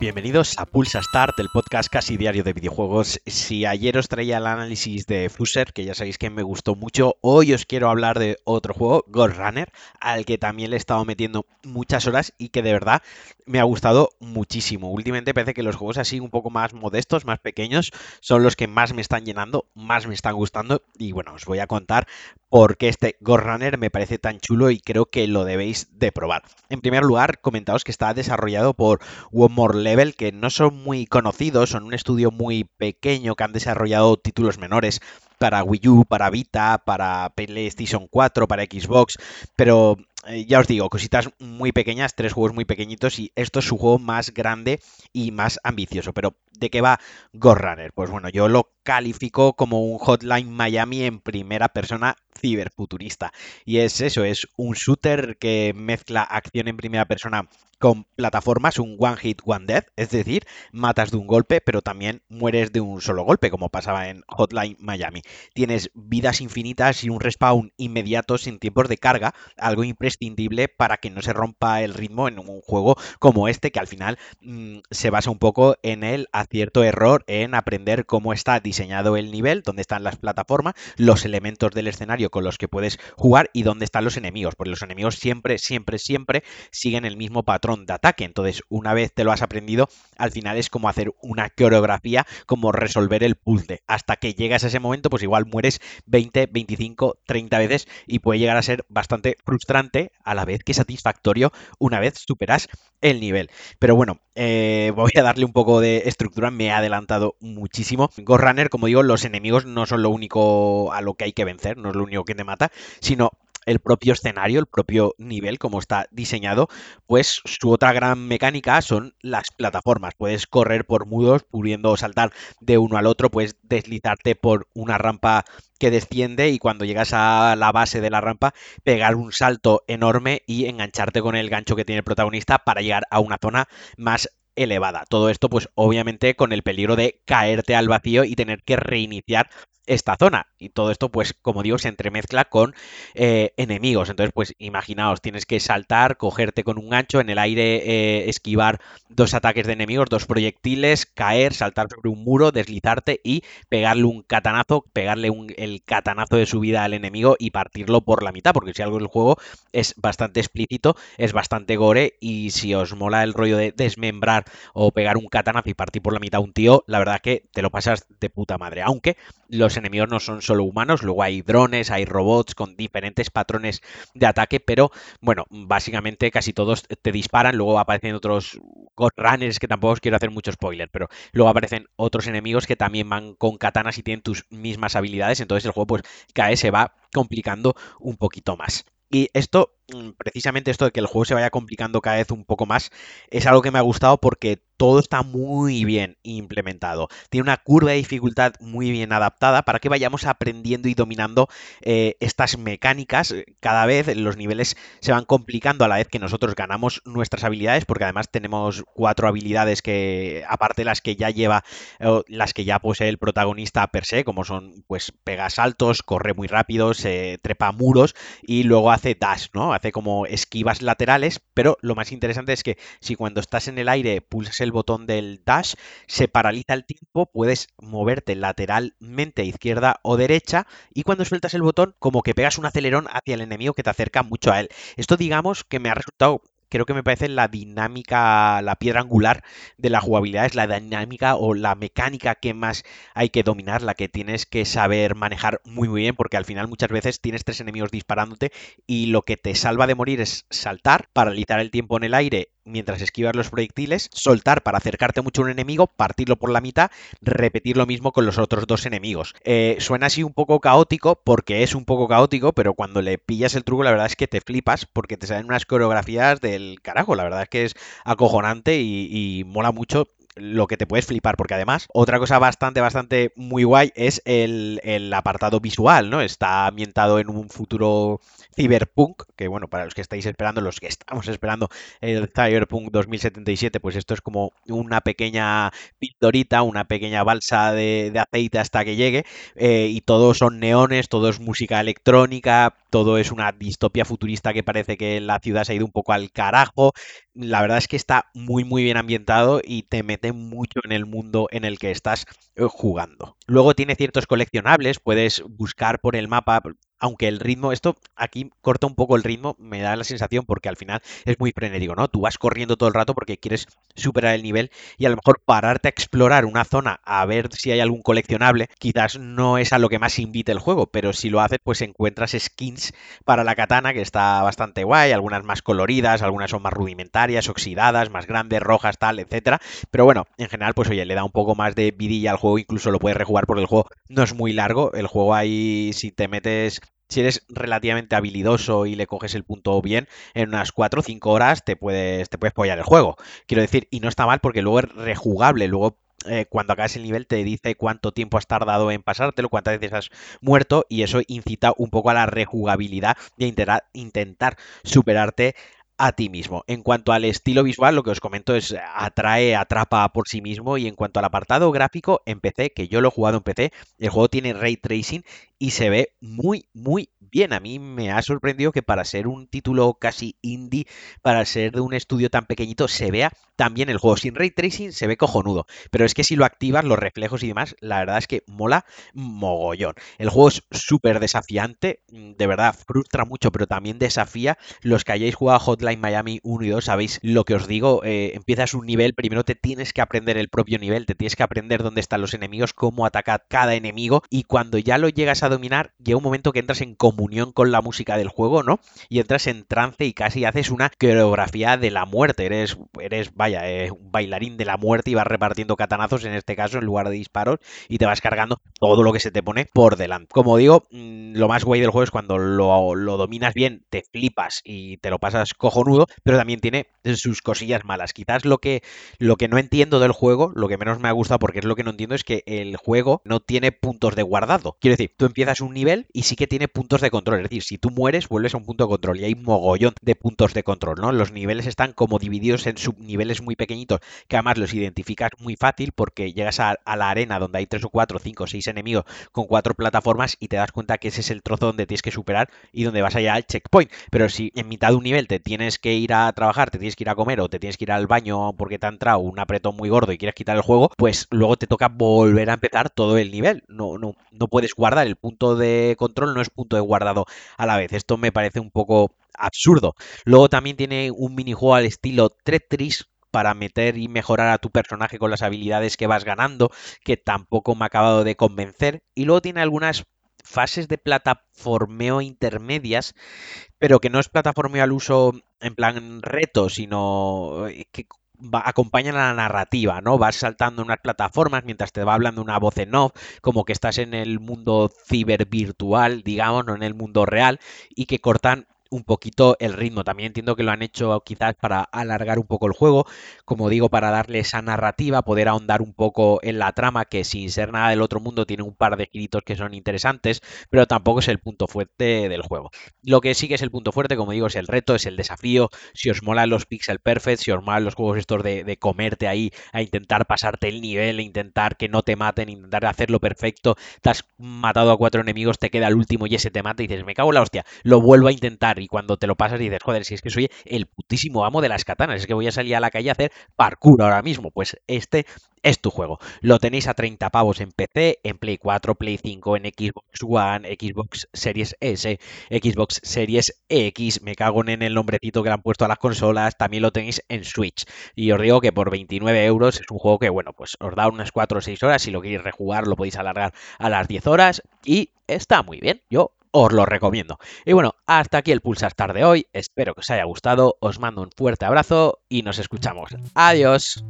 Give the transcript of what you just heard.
Bienvenidos a Pulsa Start, el podcast casi diario de videojuegos. Si ayer os traía el análisis de Fuser, que ya sabéis que me gustó mucho, hoy os quiero hablar de otro juego, Ghost Runner, al que también le he estado metiendo muchas horas y que de verdad me ha gustado muchísimo. Últimamente parece que los juegos así un poco más modestos, más pequeños, son los que más me están llenando, más me están gustando y bueno, os voy a contar por qué este Ghost me parece tan chulo y creo que lo debéis de probar. En primer lugar, comentaos que está desarrollado por One More Level, que no son muy conocidos, son un estudio muy pequeño que han desarrollado títulos menores para Wii U, para Vita, para PlayStation 4, para Xbox, pero eh, ya os digo, cositas muy pequeñas, tres juegos muy pequeñitos y esto es su juego más grande y más ambicioso. Pero, ¿de qué va Ghost Runner? Pues bueno, yo lo califico como un Hotline Miami en primera persona ciberfuturista. Y es eso, es un shooter que mezcla acción en primera persona con plataformas, un one hit, one death, es decir, matas de un golpe, pero también mueres de un solo golpe, como pasaba en Hotline Miami. Tienes vidas infinitas y un respawn inmediato sin tiempos de carga, algo imprescindible para que no se rompa el ritmo en un juego como este, que al final mmm, se basa un poco en el acierto error en aprender cómo está diseñado el nivel, dónde están las plataformas, los elementos del escenario con los que puedes jugar y dónde están los enemigos, porque los enemigos siempre, siempre, siempre siguen el mismo patrón de ataque. Entonces, una vez te lo has aprendido, al final es como hacer una coreografía, como resolver el puzzle. Hasta que llegas a ese momento, pues igual mueres 20, 25, 30 veces y puede llegar a ser bastante frustrante a la vez que satisfactorio una vez superas el nivel. Pero bueno, eh, voy a darle un poco de estructura, me he adelantado muchísimo. Ghost Runner, como digo, los enemigos no son lo único a lo que hay que vencer, no es lo único que te mata, sino el propio escenario, el propio nivel, como está diseñado, pues su otra gran mecánica son las plataformas. Puedes correr por mudos, pudiendo saltar de uno al otro, puedes deslizarte por una rampa que desciende y cuando llegas a la base de la rampa, pegar un salto enorme y engancharte con el gancho que tiene el protagonista para llegar a una zona más elevada. Todo esto, pues obviamente con el peligro de caerte al vacío y tener que reiniciar esta zona. Y todo esto, pues, como digo, se entremezcla con eh, enemigos. Entonces, pues, imaginaos, tienes que saltar, cogerte con un gancho, en el aire eh, esquivar dos ataques de enemigos, dos proyectiles, caer, saltar sobre un muro, deslizarte y pegarle un catanazo, pegarle un, el catanazo de su vida al enemigo y partirlo por la mitad. Porque si algo del juego es bastante explícito, es bastante gore. Y si os mola el rollo de desmembrar o pegar un catanazo y partir por la mitad a un tío, la verdad que te lo pasas de puta madre. Aunque los enemigos no son solo humanos, luego hay drones, hay robots con diferentes patrones de ataque, pero bueno, básicamente casi todos te disparan, luego aparecen otros Runners, que tampoco os quiero hacer mucho spoiler, pero luego aparecen otros enemigos que también van con katanas y tienen tus mismas habilidades, entonces el juego pues cada vez se va complicando un poquito más. Y esto, mm, precisamente esto de que el juego se vaya complicando cada vez un poco más, es algo que me ha gustado porque todo está muy bien implementado. Tiene una curva de dificultad muy bien adaptada para que vayamos aprendiendo y dominando eh, estas mecánicas. Cada vez los niveles se van complicando a la vez que nosotros ganamos nuestras habilidades, porque además tenemos cuatro habilidades que, aparte las que ya lleva, las que ya posee el protagonista per se, como son, pues, pega saltos, corre muy rápido, se trepa muros y luego hace dash, ¿no? Hace como esquivas laterales, pero lo más interesante es que si cuando estás en el aire pulsas el botón del dash, se paraliza el tiempo, puedes moverte lateralmente izquierda o derecha y cuando sueltas el botón como que pegas un acelerón hacia el enemigo que te acerca mucho a él. Esto digamos que me ha resultado creo que me parece la dinámica, la piedra angular de la jugabilidad, es la dinámica o la mecánica que más hay que dominar, la que tienes que saber manejar muy muy bien, porque al final muchas veces tienes tres enemigos disparándote y lo que te salva de morir es saltar, paralizar el tiempo en el aire mientras esquivas los proyectiles, soltar para acercarte mucho a un enemigo, partirlo por la mitad, repetir lo mismo con los otros dos enemigos. Eh, suena así un poco caótico, porque es un poco caótico, pero cuando le pillas el truco, la verdad es que te flipas, porque te salen unas coreografías del carajo. La verdad es que es acojonante y, mola mucho lo que te puedes flipar, porque además, otra cosa bastante, bastante muy guay es el, apartado visual, ¿no? Está ambientado en un futuro Cyberpunk, que bueno, para los que estáis esperando, los que estamos esperando el Cyberpunk 2077, pues esto es como una pequeña pildorita, una pequeña balsa de, de aceite hasta que llegue, eh, y todo son neones, todo es música electrónica, todo es una distopia futurista que parece que la ciudad se ha ido un poco al carajo, la verdad es que está muy muy bien ambientado y te mete mucho en el mundo en el que estás eh, jugando. Luego tiene ciertos coleccionables, puedes buscar por el mapa aunque el ritmo, esto aquí corta un poco el ritmo, me da la sensación porque al final es muy frenético, ¿no? Tú vas corriendo todo el rato porque quieres superar el nivel y a lo mejor pararte a explorar una zona a ver si hay algún coleccionable, quizás no es a lo que más invite el juego, pero si lo haces pues encuentras skins para la katana que está bastante guay, algunas más coloridas, algunas son más rudimentarias, oxidadas, más grandes, rojas, tal, etcétera, pero bueno, en general pues oye, le da un poco más de vidilla al juego, incluso lo puedes rejugar porque el juego no es muy largo, el juego ahí si te metes si eres relativamente habilidoso y le coges el punto bien, en unas 4 o 5 horas te puedes, te puedes pollar el juego. Quiero decir, y no está mal porque luego es rejugable, luego eh, cuando acabas el nivel te dice cuánto tiempo has tardado en pasártelo, cuántas veces has muerto y eso incita un poco a la rejugabilidad de intentar superarte a ti mismo. En cuanto al estilo visual, lo que os comento es atrae, atrapa por sí mismo y en cuanto al apartado gráfico, en PC, que yo lo he jugado en PC, el juego tiene ray tracing y se ve muy, muy bien. A mí me ha sorprendido que para ser un título casi indie, para ser de un estudio tan pequeñito, se vea también el juego. Sin ray tracing se ve cojonudo, pero es que si lo activas, los reflejos y demás, la verdad es que mola mogollón. El juego es súper desafiante, de verdad, frustra mucho, pero también desafía. Los que hayáis jugado Hotline Miami 1 y 2, sabéis lo que os digo. Eh, empiezas un nivel, primero te tienes que aprender el propio nivel, te tienes que aprender dónde están los enemigos, cómo atacar cada enemigo, y cuando ya lo llegas a dominar, llega un momento que entras en comunión con la música del juego, ¿no? Y entras en trance y casi haces una coreografía de la muerte. Eres, eres vaya, eh, un bailarín de la muerte y vas repartiendo catanazos, en este caso, en lugar de disparos, y te vas cargando todo lo que se te pone por delante. Como digo, mm, lo más guay del juego es cuando lo, lo dominas bien, te flipas y te lo pasas cojonudo, pero también tiene sus cosillas malas. Quizás lo que, lo que no entiendo del juego, lo que menos me ha gustado, porque es lo que no entiendo, es que el juego no tiene puntos de guardado. Quiero decir, tú empiezas un nivel y sí que tiene puntos de control. Es decir, si tú mueres, vuelves a un punto de control y hay mogollón de puntos de control, ¿no? Los niveles están como divididos en subniveles muy pequeñitos, que además los identificas muy fácil porque llegas a, la arena donde hay tres o cuatro, cinco, seis enemigos con cuatro plataformas y te das cuenta que ese es el trozo donde tienes que superar y donde vas allá al checkpoint. Pero si en mitad de un nivel te tienes que ir a trabajar, te tienes que ir a comer o te tienes que ir al baño porque te ha entrado un apretón muy gordo y quieres quitar el juego, pues luego te toca volver a empezar todo el nivel. No, no, no puedes guardar el punto de control, no es punto de guardado a la vez. Esto me parece un poco absurdo. Luego también tiene un minijuego al estilo Tetris para meter y mejorar a tu personaje con las habilidades que vas ganando, que tampoco me ha acabado de convencer. Y luego tiene algunas fases de plataformeo intermedias, pero que no es plataformeo al uso en plan reto, sino eh, que acompañan a la narrativa, ¿no? Vas saltando unas plataformas mientras te va hablando una voz en off, como que estás en el mundo cibervirtual, digamos, no en el mundo real, y que cortan un poquito el ritmo. También entiendo que lo han hecho quizás para alargar un poco el juego, como digo, para darle esa narrativa, poder ahondar un poco en la trama, que sin ser nada del otro mundo tiene un par de giritos que son interesantes, pero tampoco es el punto fuerte del juego. Lo que sí que es el punto fuerte, como digo, es el reto, es el desafío. Si os molan los pixel perfect, si os molan los juegos estos de, de comerte ahí, a intentar pasarte el nivel, a intentar que no te maten, intentar hacerlo perfecto, te has matado a cuatro enemigos, te queda el último y ese te mata y dices, me cago en la hostia, lo vuelvo a intentar y cuando te lo pasas y dices, joder, si es que soy el putísimo amo de las katanas, es que voy a salir a la calle a hacer parkour ahora mismo, pues este es tu juego. Lo tenéis a 30 pavos en PC, en Play 4, Play 5, en Xbox One, Xbox Series S, Xbox Series X, me cago en el nombrecito que le han puesto a las consolas, también lo tenéis en Switch. Y os digo que por 29 euros es un juego que, bueno, pues os da unas 4 o 6 horas, si lo queréis rejugar lo podéis alargar a las 10 horas y está muy bien. Yo os lo recomiendo. Y bueno, hasta aquí el Pulsar Star de hoy. Espero que os haya gustado. Os mando un fuerte abrazo y nos escuchamos. Adiós.